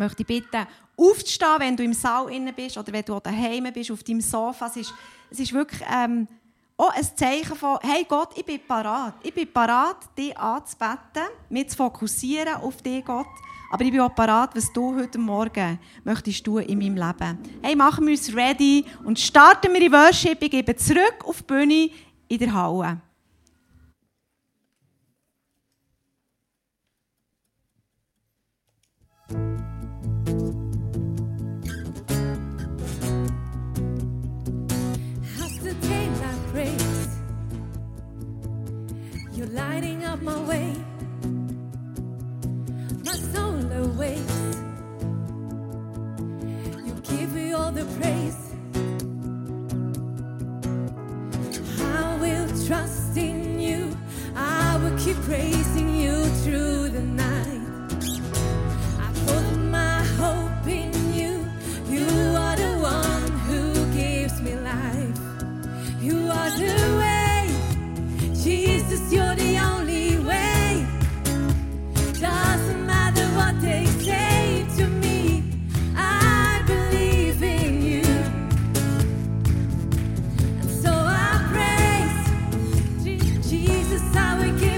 möchte ich bitten, aufzustehen, wenn du im Saal innen bist oder wenn du daheim bist, auf deinem Sofa. Es ist, es ist wirklich ähm, auch ein Zeichen von, hey Gott, ich bin parat. Ich bin parat, dich anzubeten, mich zu fokussieren auf dich, Gott. Aber ich bin auch parat, was du heute Morgen möchtest tun in meinem Leben. Hey, machen wir uns ready und starten wir in Worship. Ich gebe zurück auf die Bühne in der Halle. Lighting up my way, my soul awakes. You give me all the praise. I will trust in you. I will keep praising you through the night. Jesus. I will give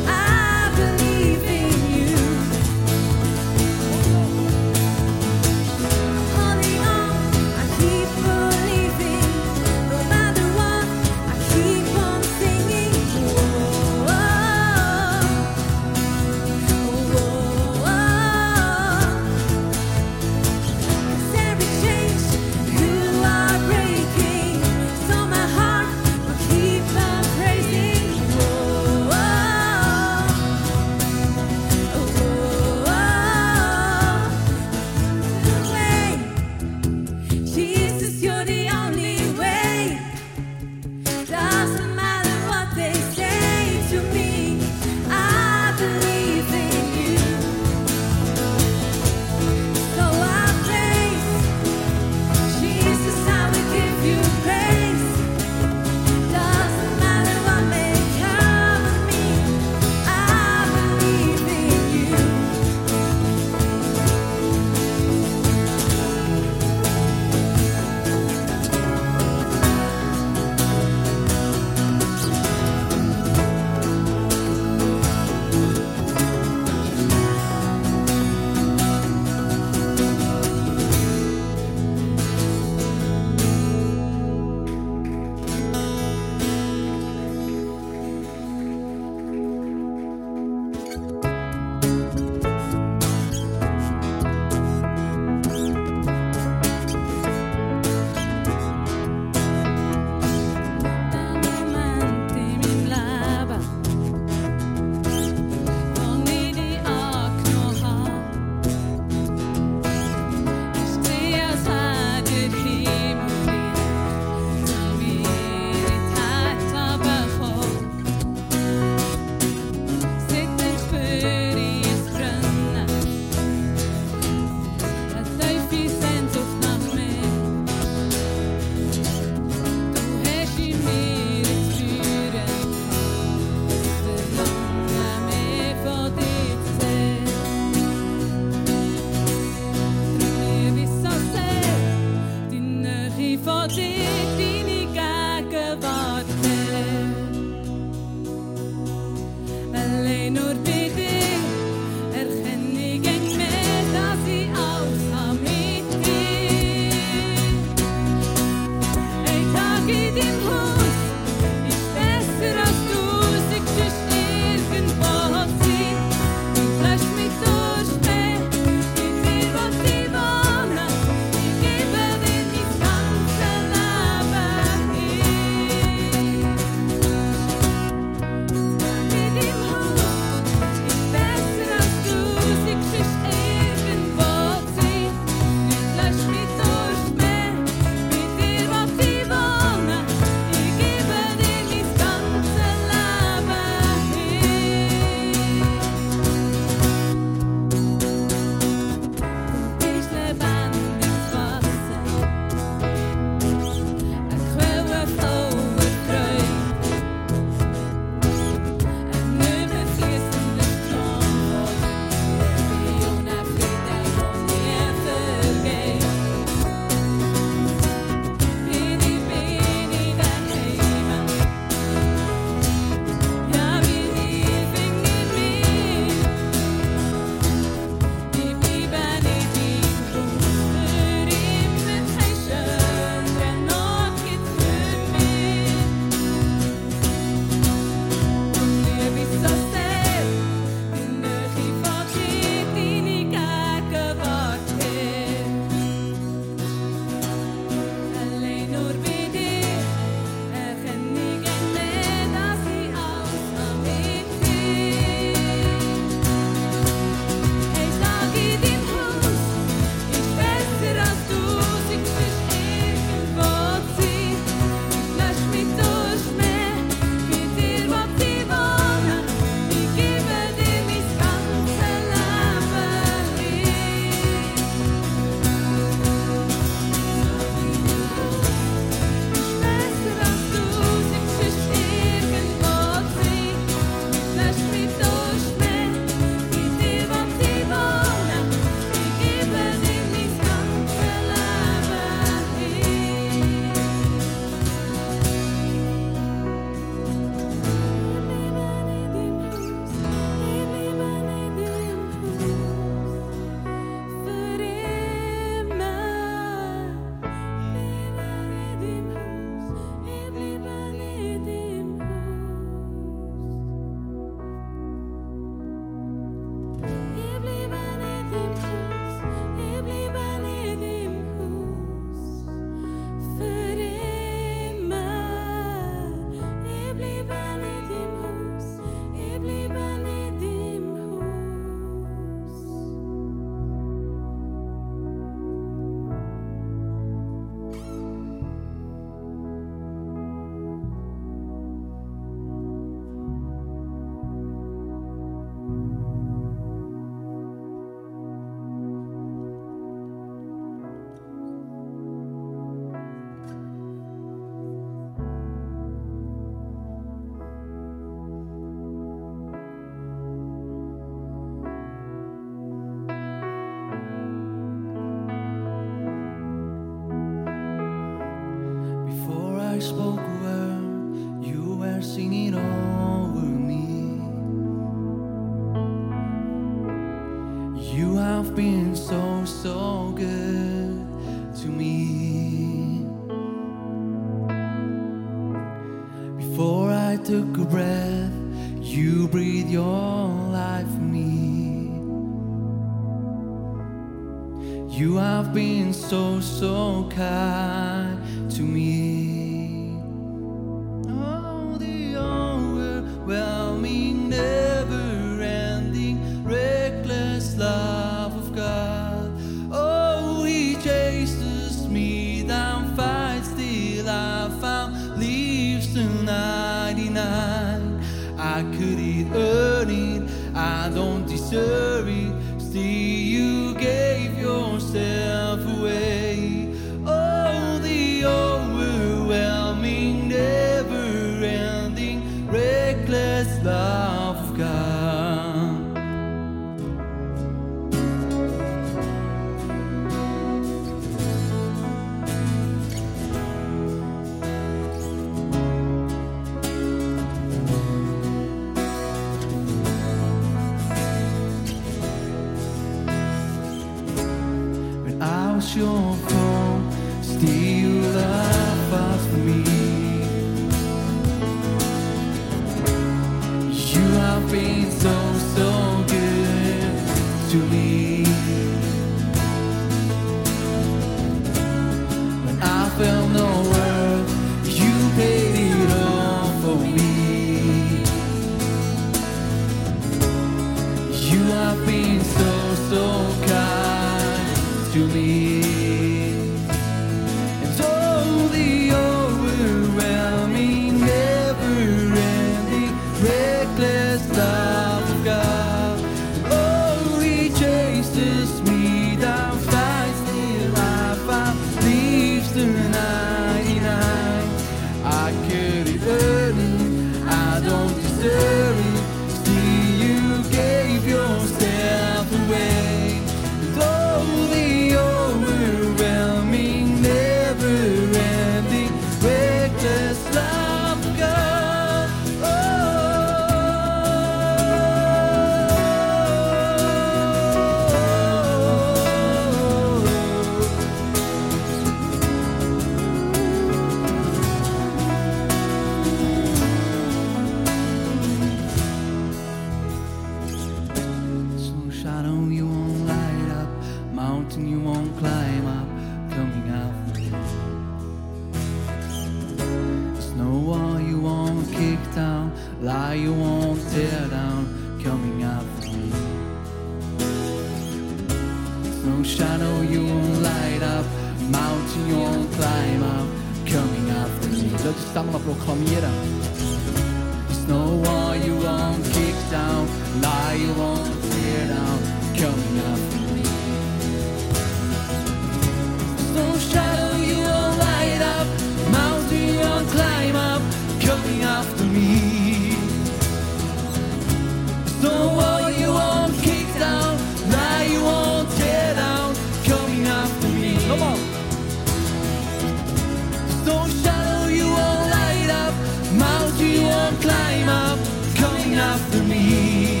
You.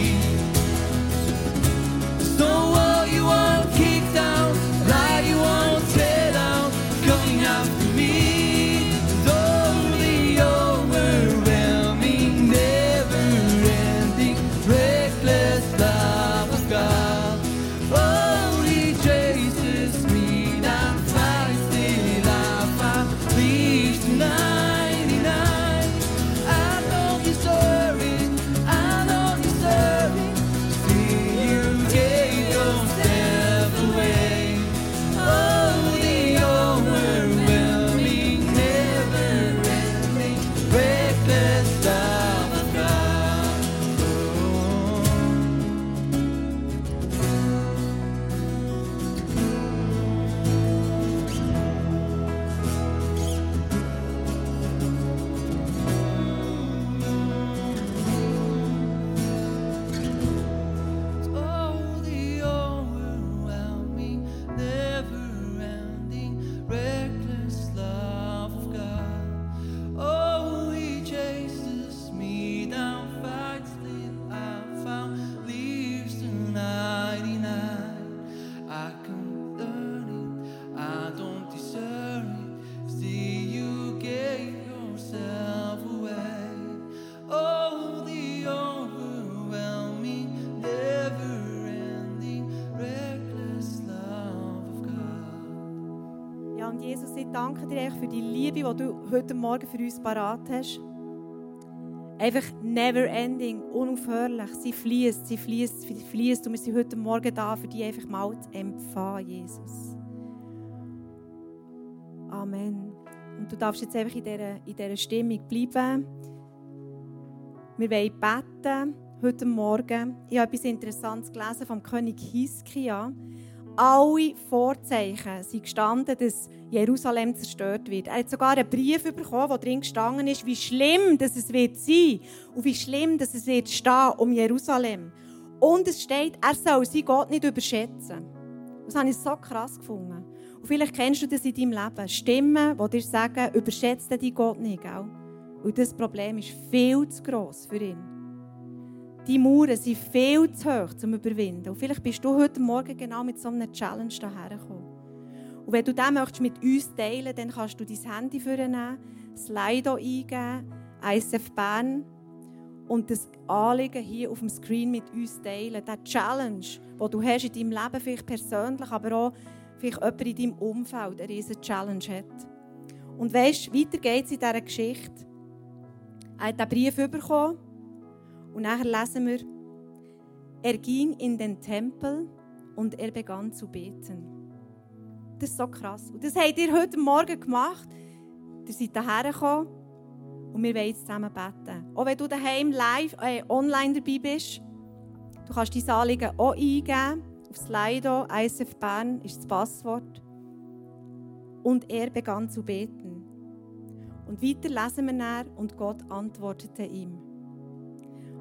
dir eigentlich für die Liebe, die du heute Morgen für uns parat hast. Einfach never ending, unaufhörlich. Sie fließt, sie fließt, sie fließt. Und wir sind heute Morgen da, für die einfach mal zu empfangen, Jesus. Amen. Und du darfst jetzt einfach in dieser, in dieser Stimmung bleiben. Wir wollen beten heute Morgen. Ich habe etwas Interessantes gelesen vom König Hiskia alle Vorzeichen sind gestanden, dass Jerusalem zerstört wird. Er hat sogar einen Brief bekommen, wo drin gestanden ist, wie schlimm dass es wird sein und wie schlimm dass es wird stehen um Jerusalem. Und es steht, er soll sein Gott nicht überschätzen. Das habe ich so krass gefunden. Und vielleicht kennst du das in deinem Leben. Stimmen, die dir sagen, überschätze deinen Gott nicht. Gell? Und das Problem ist viel zu gross für ihn die Mauern sind viel zu hoch zum Überwinden. Und vielleicht bist du heute Morgen genau mit so einer Challenge daher gekommen. Und wenn du das möchtest mit uns teilen, dann kannst du dein Handy vornehmen, Slido eingeben, ISF Bern und das Anliegen hier auf dem Screen mit uns teilen. Diese Challenge, die du hast in deinem Leben, vielleicht persönlich, aber auch vielleicht jemand in deinem Umfeld eine riesige Challenge hat. Und weißt, du, weiter geht es in dieser Geschichte. Er hat einen Brief bekommen und nachher lesen wir, er ging in den Tempel und er begann zu beten. Das ist so krass. Und das habt ihr heute Morgen gemacht. Ihr seid hierher gekommen und wir wollen jetzt zusammen beten. Auch wenn du daheim live, äh, online dabei bist, du kannst dein Anliegen auch eingeben. Auf Slido, ISF Bern ist das Passwort. Und er begann zu beten. Und weiter lesen wir nach und Gott antwortete ihm.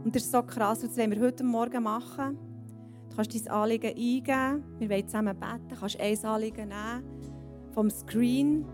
Und das ist so krass, und das wollen wir heute Morgen machen. Du kannst dein Anliegen eingeben, wir wollen zusammen beten, du kannst ein Anliegen nehmen vom Screen.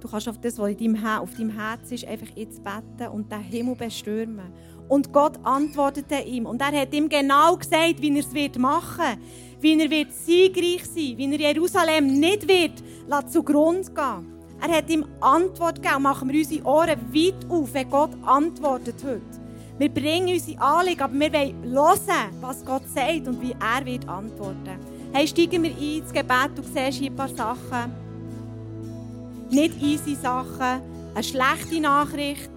Du kannst auf das, was in deinem, auf deinem Herz ist, einfach jetzt beten und den Himmel bestürmen. Und Gott antwortete ihm. Und er hat ihm genau gesagt, wie er es wird machen wie er wird siegreich sein wie er Jerusalem nicht wird zugrunde gehen. Er hat ihm Antwort gegeben. Machen wir unsere Ohren weit auf, wenn Gott antwortet heute. Wir bringen unsere Anliegen, aber wir wollen hören, was Gott sagt und wie er wird antworten. Hey, steigen wir ein ins Gebet. Du siehst hier ein paar Sachen. Nicht easy Sachen, eine schlechte Nachricht.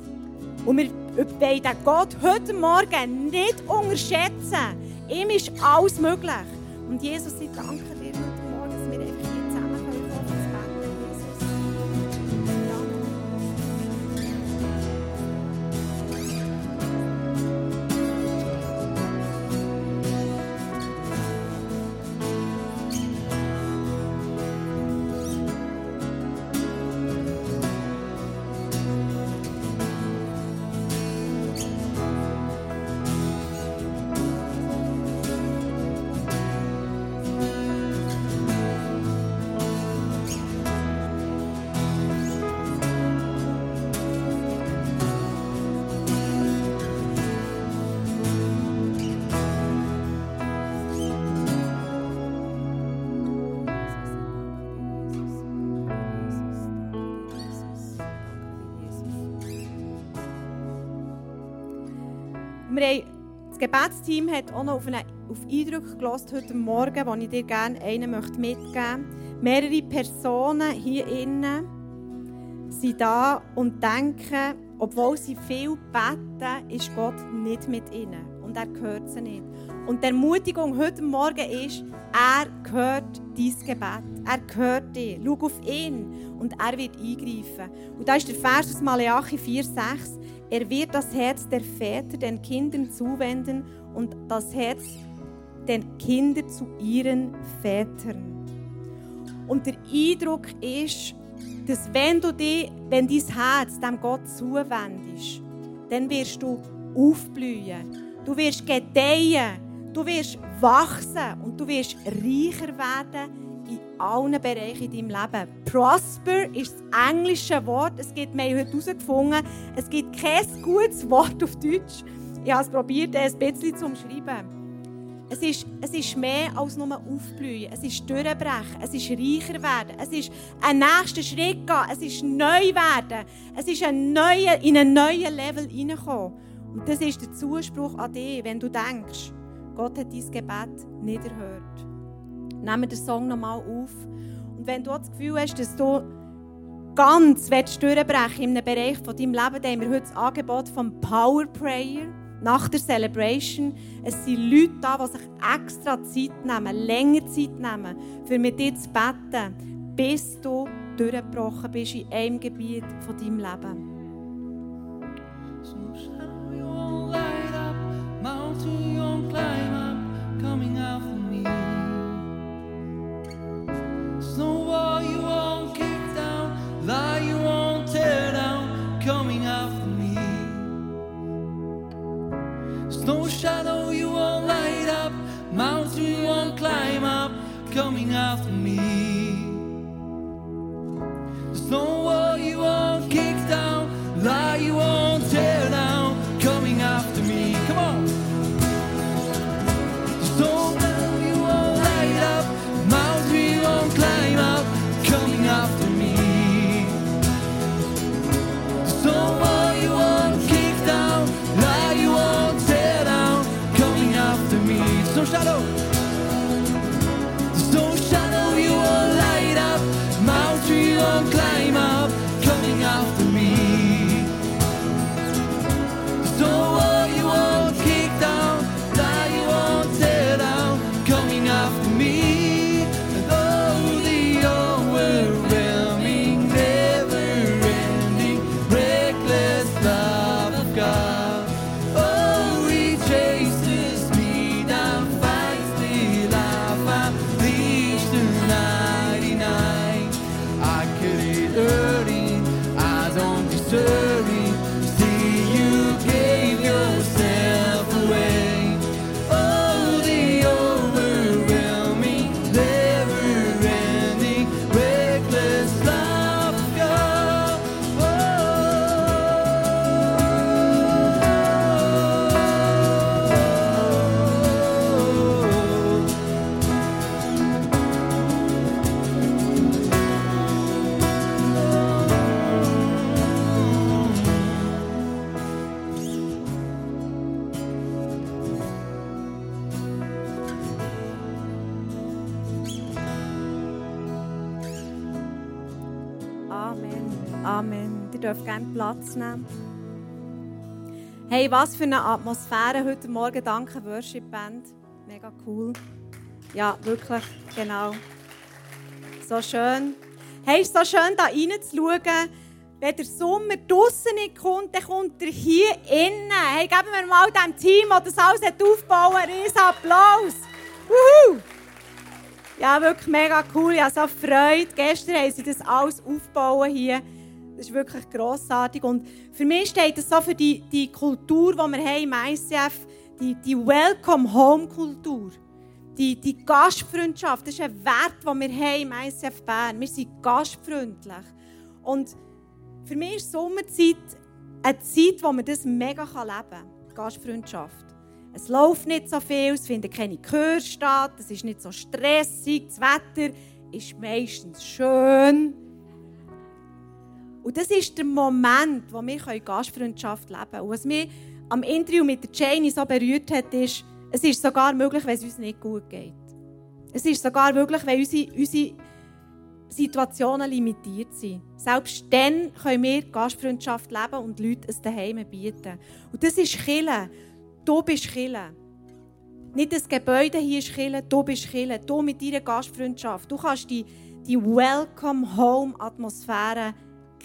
Und wir wollen den Gott heute Morgen nicht unterschätzen. Ihm ist alles möglich. Und Jesus, ich danke Gebetsteam hat auch noch auf, eine, auf Eindrücke gelassen heute Morgen, wo ich dir gerne einen möchte mitgeben möchte. Mehrere Personen hier innen sind da und denken, obwohl sie viel beten, ist Gott nicht mit ihnen. Und er hört sie nicht. Und die Ermutigung heute Morgen ist, er hört dein Gebet. Er hört dich. Schau auf ihn und er wird eingreifen. Und da ist der Vers aus Malachi 4,6. Er wird das Herz der Väter den Kindern zuwenden und das Herz der Kinder zu ihren Vätern. Und der Eindruck ist, dass wenn du dich, wenn dein Herz dem Gott zuwendest, dann wirst du aufblühen. Du wirst gedeihen. Du wirst wachsen und du wirst reicher werden in allen Bereichen in deinem Leben. Prosper ist das englische Wort. Es gibt, wir heute herausgefunden, es gibt kein gutes Wort auf Deutsch. Ich habe es probiert, ein bisschen zu umschreiben. Es ist, es ist mehr als nur aufblühen. Es ist durchbrechen. Es ist reicher werden. Es ist ein nächster Schritt gehen. Es ist neu werden. Es ist ein neue, in einen neuen Level hineinkommen. Und das ist der Zuspruch an dich, wenn du denkst, Gott hat dein Gebet nicht erhört. Nehmen wir den Song nochmal auf. Und wenn du das Gefühl hast, dass du ganz durchbrechen in einem Bereich von deinem Leben, dann haben wir heute das Angebot vom Power Prayer nach der Celebration. Es sind Leute da, die sich extra Zeit nehmen, länger Zeit nehmen, für mit dir zu beten, bis du durchgebrochen bist in einem Gebiet von deinem Leben. Hey, was für eine Atmosphäre heute Morgen. Danke, Worship Band. Mega cool. Ja, wirklich, genau. So schön. Hey, ist so schön, da reinzuschauen. Wenn der Sommer draußen nicht kommt, dann kommt er hier innen. Hey, geben wir mal dem Team, das das alles aufbauen einen riesen Applaus. Wuhu! Ja, wirklich mega cool. Ich habe so Freude. Gestern haben sie das alles aufbauen hier. Das ist wirklich grossartig. Und für mich steht es so für die, die Kultur, die wir haben im ICF, die, die Welcome-Home-Kultur. Die, die Gastfreundschaft, das ist ein Wert, den wir haben im ICF Bern. Wir sind gastfreundlich. Und für mich ist Sommerzeit eine Zeit, wo man das mega leben kann. Gastfreundschaft. Es läuft nicht so viel, es finden keine Chöre statt, es ist nicht so stressig, das Wetter ist meistens schön. Und das ist der Moment, wo wir Gastfreundschaft leben können. Und was mich am Interview mit der Janie so berührt hat, ist, es ist sogar möglich, wenn es uns nicht gut geht. Es ist sogar möglich, wenn unsere, unsere Situationen limitiert sind. Selbst dann können wir Gastfreundschaft leben und Leute es daheim bieten. Und das ist Kille. Du bist Kille. Nicht das Gebäude hier ist Kille, du bist Kille. Du mit deiner Gastfreundschaft. Du kannst die, die Welcome-Home-Atmosphäre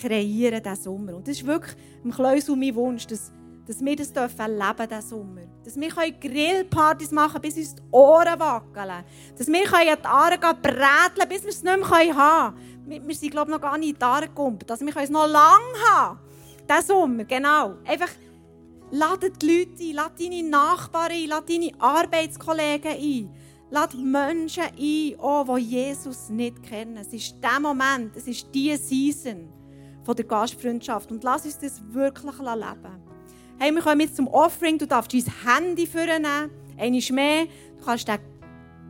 kreieren diesen Sommer. Und das ist wirklich im Kleusel mein Wunsch, dass, dass wir das dürfen leben diesen Sommer. Dass wir Grillpartys machen bis uns die Ohren wackeln. Dass wir in die Aare bräteln bis wir es nicht mehr haben können. Wir, sind, glaube ich, noch gar nicht in die Aare gekommen. Dass wir es noch lange haben Diesen Sommer, genau. Einfach Lade die Leute ein, lade deine Nachbarn ein, lade deine Arbeitskollegen ein. Lade Menschen ein, oh, die Jesus nicht kennen. Es ist der Moment, es ist die Season von der Gastfreundschaft. Und lass uns das wirklich leben. Hey, wir kommen jetzt zum Offering. Du darfst dein Handy vornehmen. Einmal mehr. Du kannst den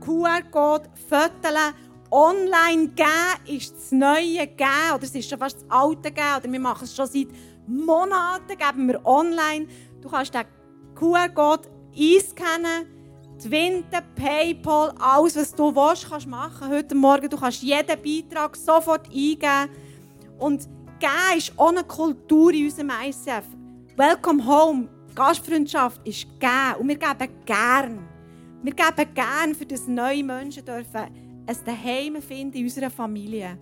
QR-Code fotografieren. Online geben ist das Neue geben. Oder es ist schon fast das Alte geben. Oder wir machen es schon seit Monaten. Geben wir online. Du kannst den QR-Code einscannen, Twinten, Paypal, alles, was du willst, kannst machen heute Morgen. Du kannst jeden Beitrag sofort eingeben. Und geben ist eine Kultur in unserem ICF. Welcome home, Gastfreundschaft ist geben. Und wir geben gern. Wir geben gern, für das neue Menschen dürfen ein Daheim finden in unserer Familie.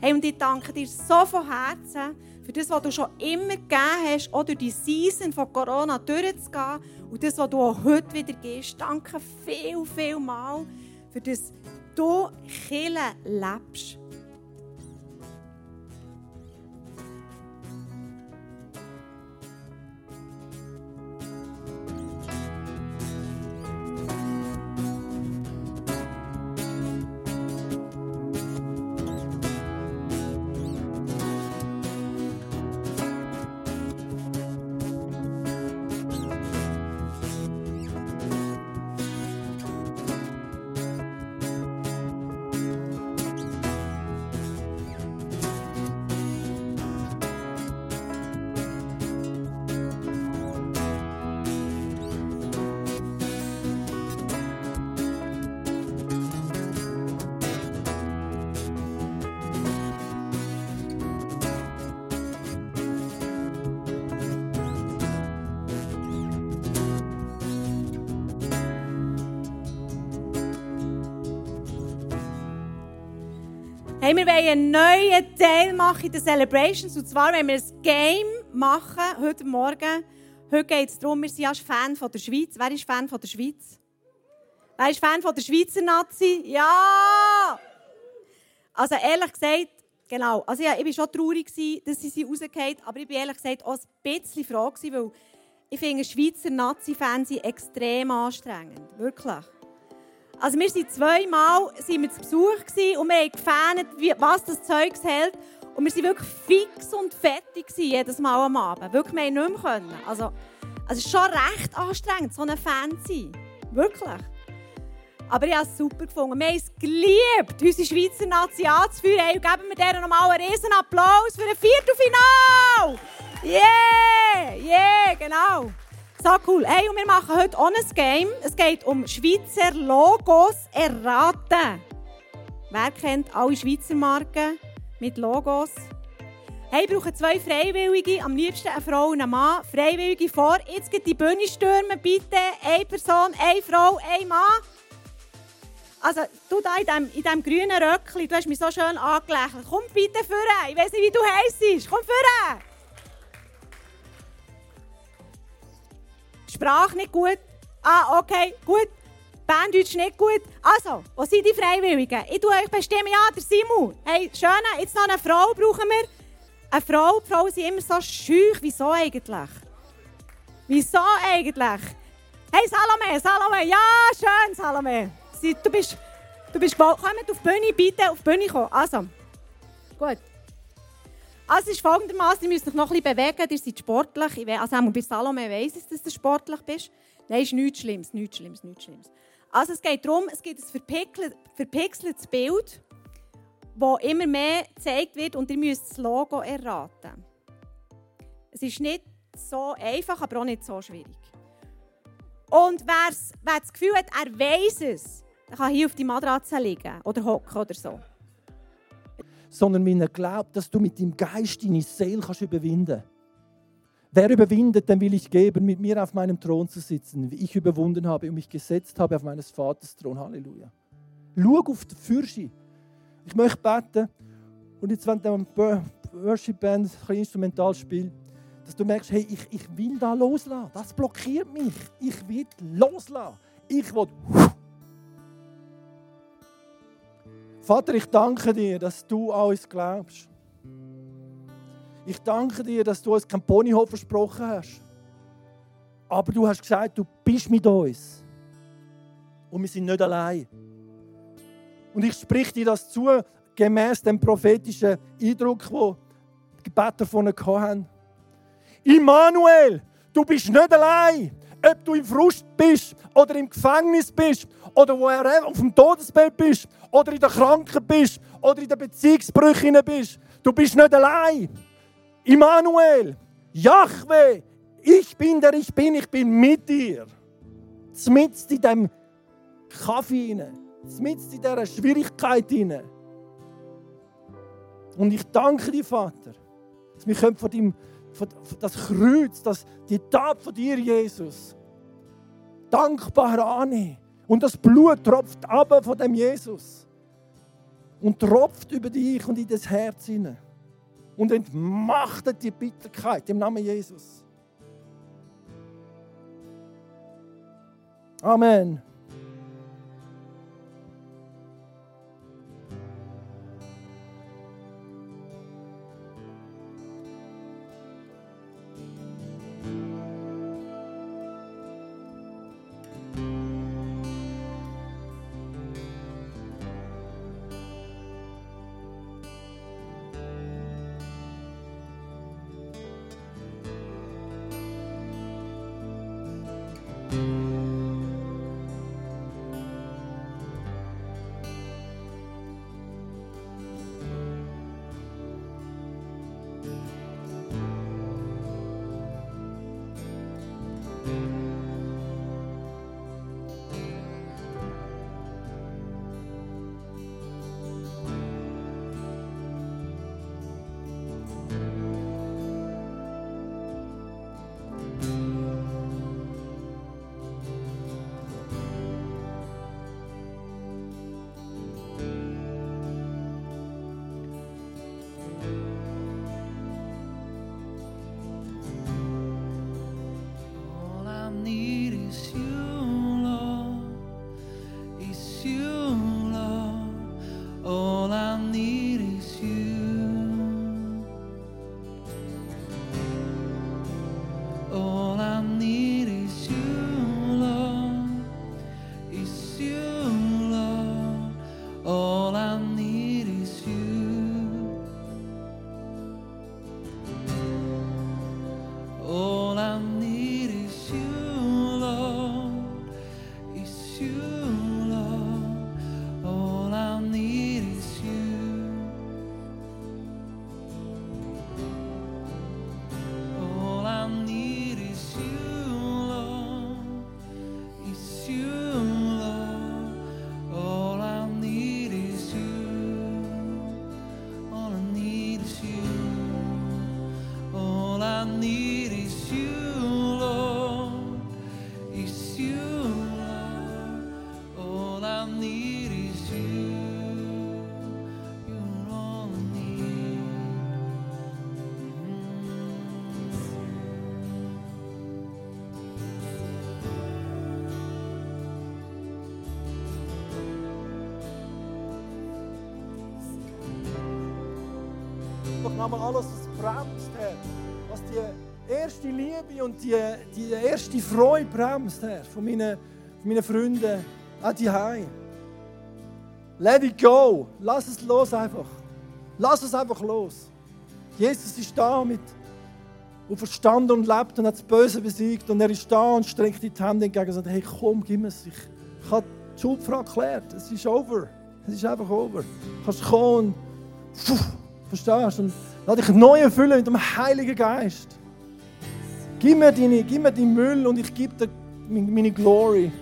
Hey, und ich danke dir so von Herzen, für das, was du schon immer gegeben hast, auch durch die Season von Corona durchzugehen und das, was du auch heute wieder gibst. Danke viel, viel mal, für das du Kille lebst. Hey, wir wollen einen neuen Teil machen in den Celebrations. Und zwar wollen wir ein Game machen heute Morgen. Heute geht es darum, wir sind ja Fan von der Schweiz. Wer ist Fan von der Schweiz? Wer ist Fan von der Schweizer Nazi? Ja! Also ehrlich gesagt, genau. Also ja, ich war schon traurig, dass sie sie rausgefallen aber ich war ehrlich gesagt auch ein bisschen froh, weil ich finde, Schweizer Nazi-Fans sind extrem anstrengend. Wirklich. Also wir sind zweimal sind wir zu Besuch und wir haben gefähnt, was das Zeug hält. Und wir waren wirklich fix und fertig jedes Mal am Abend. Wirklich, wir nicht mehr können. Also, also es ist schon recht anstrengend, so ein Fan zu sein. Wirklich. Aber ich habe es super gefunden. Wir haben es geliebt, unsere Schweizer Nazi anzuführen. Hey, geben wir denen nochmal einen riesen Applaus für ein Viertelfinale! Yeah! Yeah, genau. So cool. Hey, und wir machen heute auch ein Game. Es geht um Schweizer Logos erraten. Wer kennt alle Schweizer Marken mit Logos? Hey, ich brauche zwei Freiwillige, am liebsten eine Frau und einen Mann. Freiwillige vor. Jetzt geht die Bühne stürmen, bitte. Eine Person, eine Frau, ein Mann. Also, du da in diesem, in diesem grünen Röckchen, du hast mich so schön angelächelt. Komm bitte führen. Ich weiß nicht, wie du heisst. Komm führen. Sprache nicht gut. Ah, okay, gut. Banddeutsch nicht gut. Also, wo sind die Freiwilligen? Ich tue euch bestimmen, ja, der Simon. Hey, schön, jetzt noch eine Frau brauchen wir. Eine Frau, die Frauen sind immer so schüch. Wieso eigentlich? Wieso eigentlich? Hey, Salome, Salome, ja, schön, Salome. Du bist, du bist gewollt. Kommt auf die Bühne, bitte auf die Bühne kommen. Also, gut. Also, es ist folgendermaßen, ihr müsst euch noch ein bisschen bewegen, ihr seid sportlich. Ich we- Also, bei Salome weiss ich, dass du sportlich bist. Nein, ist nichts Schlimmes, nichts Schlimmes, nichts Schlimmes. Also, es geht darum, es gibt ein verpixel- verpixeltes Bild, das immer mehr gezeigt wird und ihr müsst das Logo erraten. Es ist nicht so einfach, aber auch nicht so schwierig. Und wer das Gefühl hat, er weiß es, kann hier auf die Matratze liegen oder hocken oder so. Sondern wenn er glaubt, dass du mit dem Geist deine Seele kannst überwinden Wer überwindet, dem will ich geben, mit mir auf meinem Thron zu sitzen, wie ich überwunden habe und mich gesetzt habe auf meines Vaters Thron. Halleluja. Schau auf die Fürsche. Ich möchte beten. Und jetzt, wenn der Worship Band ein instrumental spielt, dass du merkst, hey, ich, ich will da loslassen. Das blockiert mich. Ich will loslassen. Ich will. Vater, ich danke dir, dass du an uns glaubst. Ich danke dir, dass du uns kein Ponyhof versprochen hast. Aber du hast gesagt, du bist mit uns. Und wir sind nicht allein. Und ich sprich dir das zu, gemäß dem prophetischen Eindruck, wo die Gebete davon hatten. Immanuel, du bist nicht allein. Ob du im Frust bist oder im Gefängnis bist oder wo er auf dem Todesbett bist oder in der Kranken bist oder in der Beziehungsbrüche bist, du bist nicht allein. Immanuel, Jahwe, ich bin der ich bin, ich bin mit dir. Zmitzt in dem Kaffee hinein, zmitzt in dieser Schwierigkeit hinein. Und ich danke dir, Vater, dass wir von deinem, das Kreuz, das, die Tat von dir, Jesus, dankbar annehmen. Und das Blut tropft ab von dem Jesus und tropft über dich und in das Herz hinein und entmachtet die Bitterkeit im Namen Jesus. Amen. Nochmal alles, was bremst, Herr. Was die erste Liebe und die, die erste Freude bremst, Herr, von meinen, von meinen Freunden, auch die Heim. Let it go. Lass es los einfach. Lass es einfach los. Jesus ist da mit und verstanden und lebt und hat das Böse besiegt. Und er ist da und streckt die Hände entgegen und sagt, hey komm, gib mir es. Ich, ich habe die Schuldfrage geklärt. Es ist over. Es ist einfach over. Du kannst kommen und pfuh, verstehst und lass dich neu erfüllen mit dem Heiligen Geist. Gib mir, deine, gib mir deinen Müll und ich gebe dir meine, Glory.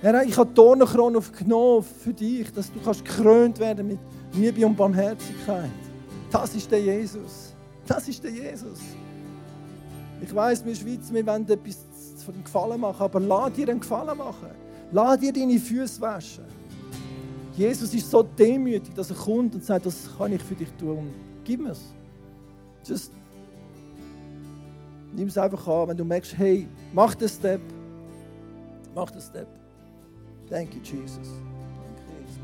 Herr, ich habe die Dornenkrone aufgenommen für dich, dass du kannst gekrönt werden mit Liebe und Barmherzigkeit. Das ist der Jesus. Das ist der Jesus. Ich weiß, wir in der Schweiz, wir wollen etwas von dem Gefallen machen, aber lass dir einen Gefallen machen. Lass dir deine Füße waschen. Jesus ist so demütig, dass er kommt und sagt, das kann ich für dich tun. Gib mir es. Just nimm es einfach an, wenn du merkst, hey, mach den Step. Mach den Step. Thank you, Jesus. Danke, Jesus.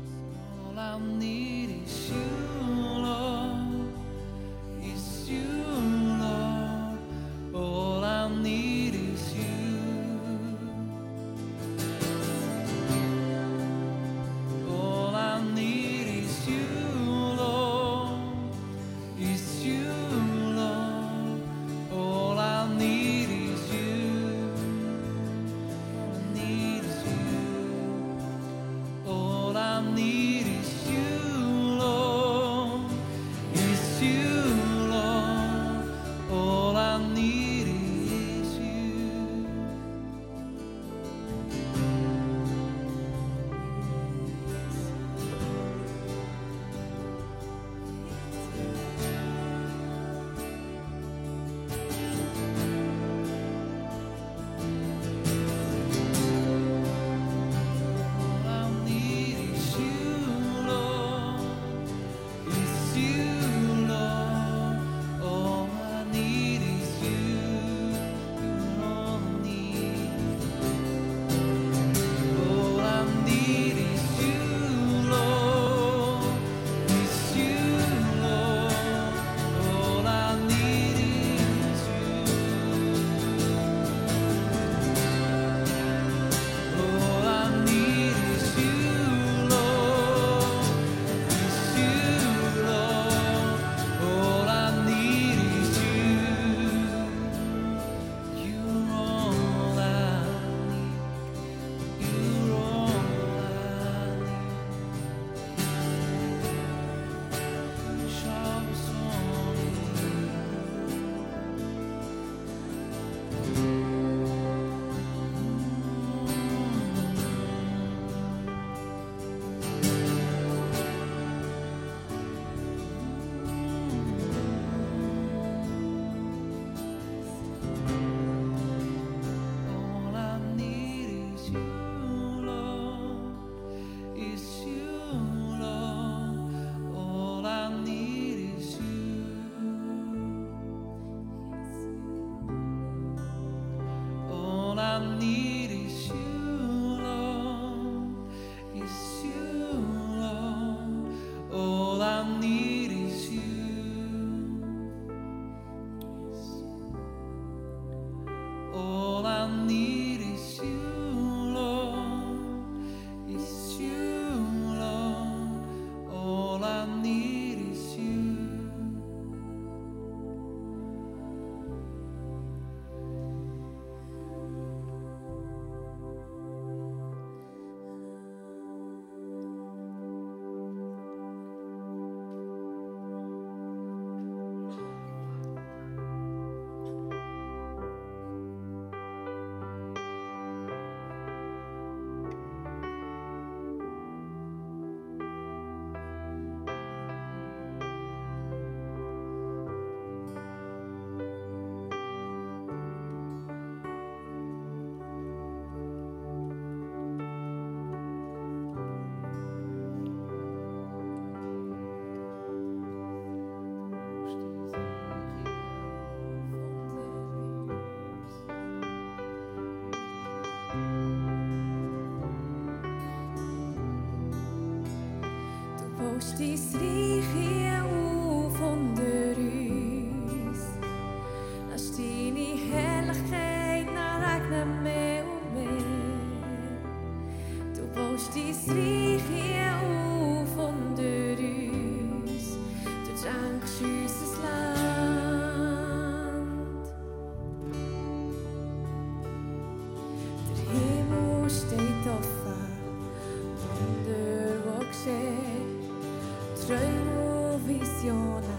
Und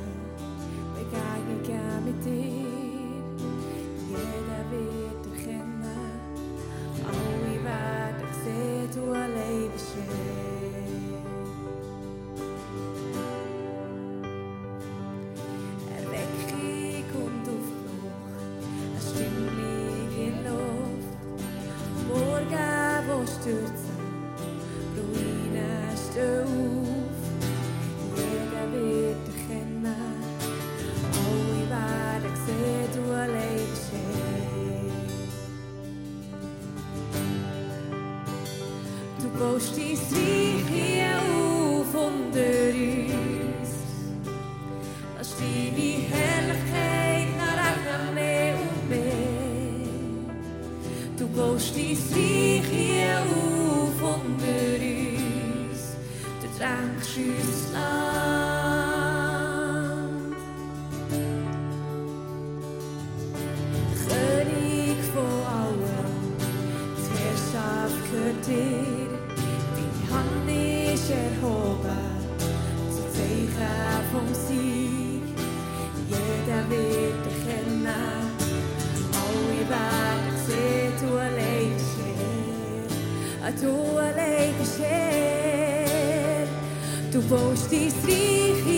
Du baust dein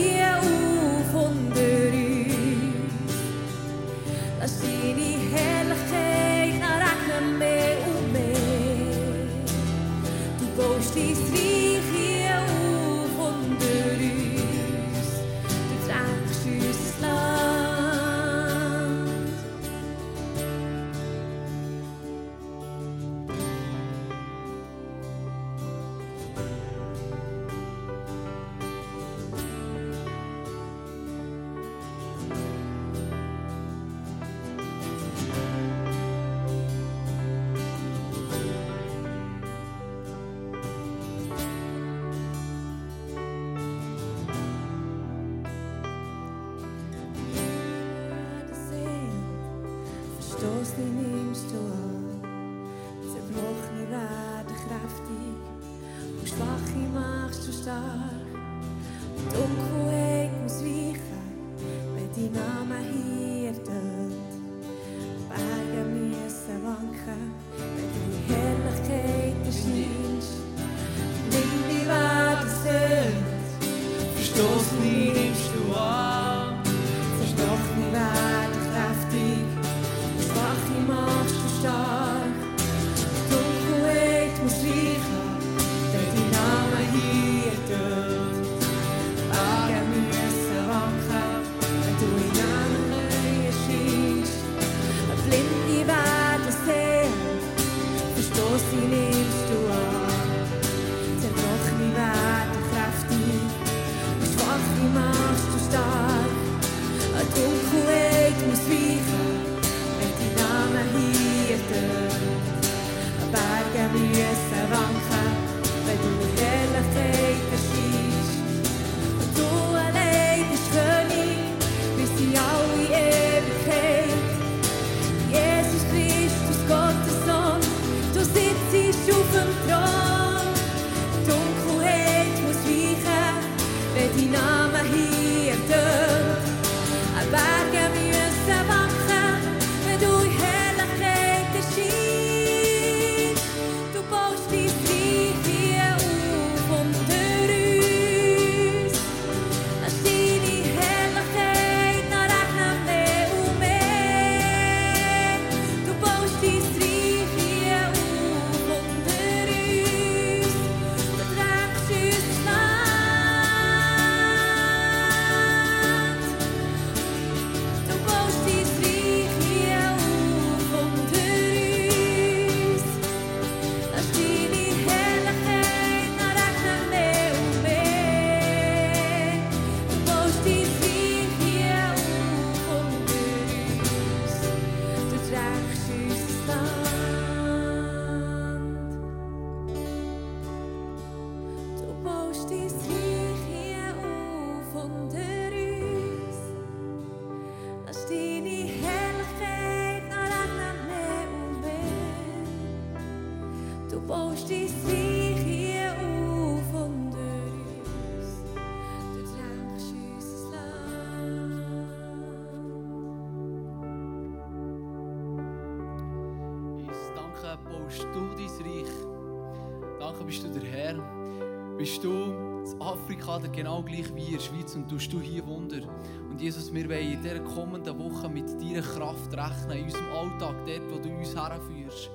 Der genau gleich wie in der Schweiz und tust du hier Wunder. Und Jesus, wir wollen in dieser kommenden Woche mit deiner Kraft rechnen, in unserem Alltag, dort, wo du uns herführst.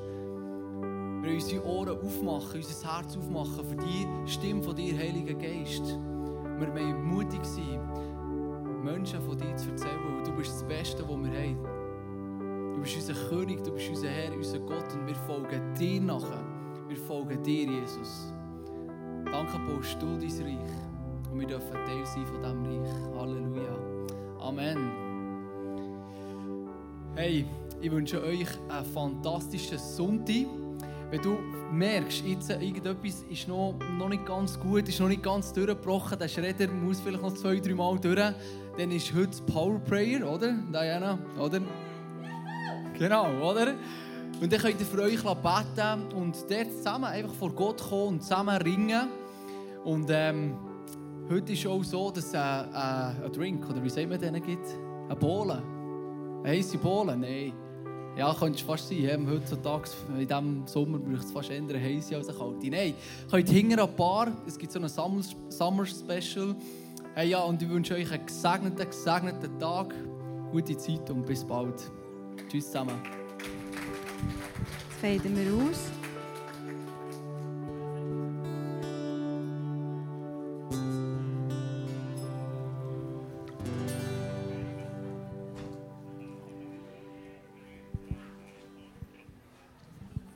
Wir wollen unsere Ohren aufmachen, unser Herz aufmachen für die Stimme von dir, Heiliger Geist. Wir wollen mutig sein, Menschen von dir zu erzählen, du bist das Beste, was wir haben. Du bist unser König, du bist unser Herr, unser Gott und wir folgen dir nachher. Wir folgen dir, Jesus. Danke, baust du dein Reich. Und wir dürfen Teil sein von diesem Reich. Halleluja. Amen. Hey, ich wünsche euch einen fantastischen Sonntag. Wenn du merkst, jetzt irgendetwas ist noch, noch nicht ganz gut, ist noch nicht ganz durchgebrochen, der Schredder muss vielleicht noch zwei, drei Mal durch, dann ist heute Power Prayer, oder? Diana, oder? Genau, oder? Und dann könnt ihr für euch beten und dort zusammen einfach vor Gott kommen und zusammen ringen. Und ähm, heute ist auch so, dass es äh, äh, ein Drink, oder wie sagt man den gibt? Eine Bohle. Eine heisse Bohle? Nein. Ja, könnte es fast sein. Ja, heutzutage, in diesem Sommer braucht es fast eher eine heisse als eine kalte. Nein, könnt hinter ein Bar, es gibt so ein Summer, Summer Special. Hey, ja, und ich wünsche euch einen gesegneten, gesegneten Tag, gute Zeit und bis bald. Tschüss zusammen. Jetzt faden wir aus.